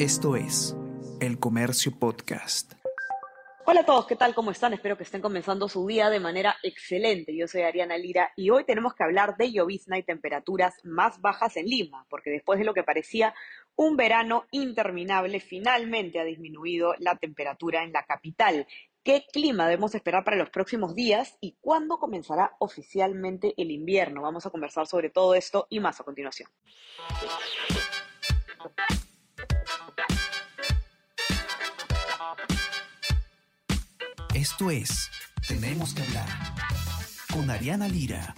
Esto es El Comercio Podcast. Hola a todos, ¿qué tal? ¿Cómo están? Espero que estén comenzando su día de manera excelente. Yo soy Ariana Lira y hoy tenemos que hablar de llovizna y temperaturas más bajas en Lima, porque después de lo que parecía un verano interminable, finalmente ha disminuido la temperatura en la capital. ¿Qué clima debemos esperar para los próximos días y cuándo comenzará oficialmente el invierno? Vamos a conversar sobre todo esto y más a continuación. Esto es Tenemos que hablar con Ariana Lira.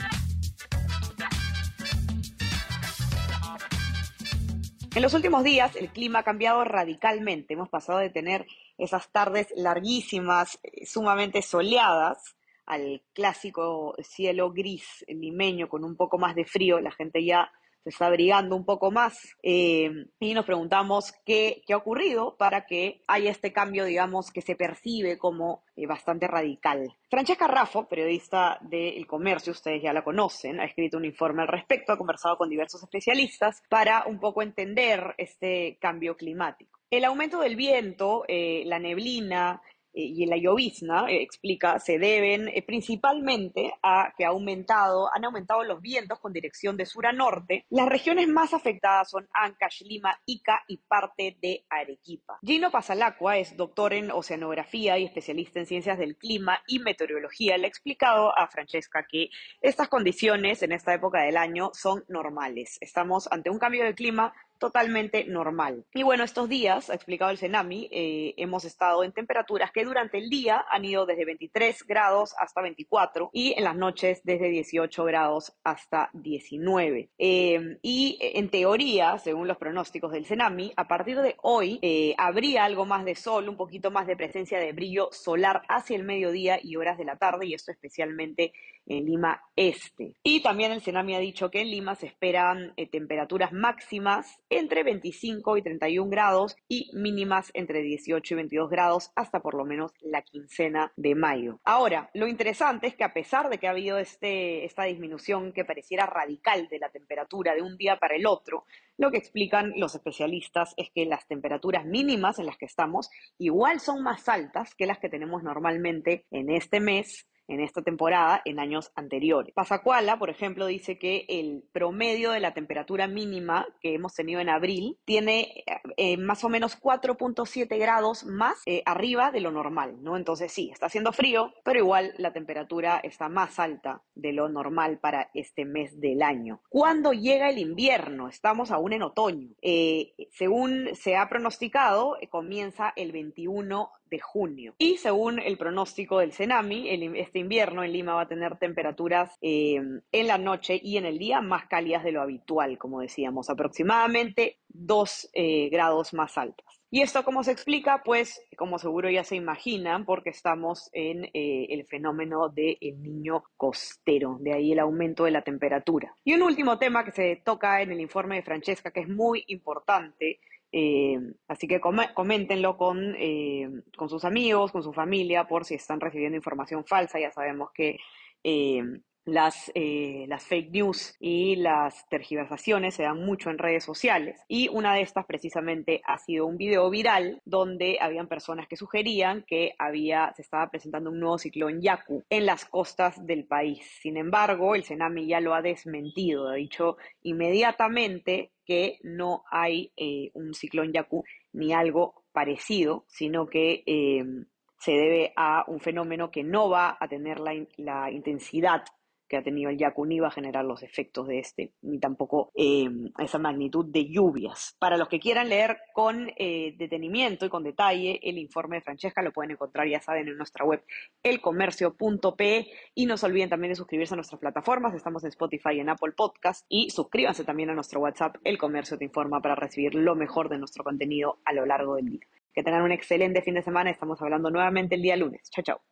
En los últimos días el clima ha cambiado radicalmente. Hemos pasado de tener esas tardes larguísimas, eh, sumamente soleadas, al clásico cielo gris limeño con un poco más de frío. La gente ya se está abrigando un poco más eh, y nos preguntamos qué, qué, ha ocurrido para que haya este cambio, digamos, que se percibe como eh, bastante radical. Francesca Raffo, periodista del Comercio, ustedes ya la conocen, ha escrito un informe al respecto, ha conversado con diversos especialistas para un poco entender este cambio climático. El aumento del viento, eh, la neblina, y la llovizna, eh, explica, se deben eh, principalmente a que ha aumentado, han aumentado los vientos con dirección de sur a norte. Las regiones más afectadas son Ancash, Lima, Ica y parte de Arequipa. Gino Pasalacqua es doctor en oceanografía y especialista en ciencias del clima y meteorología. Le ha explicado a Francesca que estas condiciones en esta época del año son normales. Estamos ante un cambio de clima totalmente normal. Y bueno, estos días, ha explicado el Senami, eh, hemos estado en temperaturas que durante el día han ido desde 23 grados hasta 24 y en las noches desde 18 grados hasta 19. Eh, y en teoría, según los pronósticos del Senami, a partir de hoy eh, habría algo más de sol, un poquito más de presencia de brillo solar hacia el mediodía y horas de la tarde, y esto especialmente en Lima Este. Y también el Senami ha dicho que en Lima se esperan temperaturas máximas entre 25 y 31 grados y mínimas entre 18 y 22 grados hasta por lo menos la quincena de mayo. Ahora, lo interesante es que a pesar de que ha habido este, esta disminución que pareciera radical de la temperatura de un día para el otro, lo que explican los especialistas es que las temperaturas mínimas en las que estamos igual son más altas que las que tenemos normalmente en este mes en esta temporada en años anteriores. Pasacuala, por ejemplo, dice que el promedio de la temperatura mínima que hemos tenido en abril tiene eh, más o menos 4.7 grados más eh, arriba de lo normal, ¿no? Entonces sí, está haciendo frío, pero igual la temperatura está más alta de lo normal para este mes del año. ¿Cuándo llega el invierno? Estamos aún en otoño. Eh, según se ha pronosticado, comienza el 21 de junio. Y según el pronóstico del CENAMI, este invierno en Lima va a tener temperaturas eh, en la noche y en el día más cálidas de lo habitual, como decíamos, aproximadamente 2 eh, grados más altas. ¿Y esto cómo se explica? Pues, como seguro ya se imaginan, porque estamos en eh, el fenómeno del niño costero, de ahí el aumento de la temperatura. Y un último tema que se toca en el informe de Francesca, que es muy importante, eh, así que coméntenlo con, eh, con sus amigos, con su familia, por si están recibiendo información falsa. Ya sabemos que eh, las, las fake news y las tergiversaciones se dan mucho en redes sociales. Y una de estas precisamente ha sido un video viral donde habían personas que sugerían que había, se estaba presentando un nuevo ciclón Yaku en las costas del país. Sin embargo, el Senami ya lo ha desmentido. Ha dicho inmediatamente que no hay eh, un ciclón Yaku ni algo parecido, sino que eh, se debe a un fenómeno que no va a tener la, la intensidad que ha tenido el Yaku ni va a generar los efectos de este, ni tampoco eh, esa magnitud de lluvias. Para los que quieran leer con eh, detenimiento y con detalle el informe de Francesca, lo pueden encontrar, ya saben, en nuestra web elcomercio.pe y no se olviden también de suscribirse a nuestras plataformas, estamos en Spotify y en Apple Podcast y suscríbanse también a nuestro WhatsApp, El Comercio te informa para recibir lo mejor de nuestro contenido a lo largo del día. Que tengan un excelente fin de semana, estamos hablando nuevamente el día lunes. Chao, chao.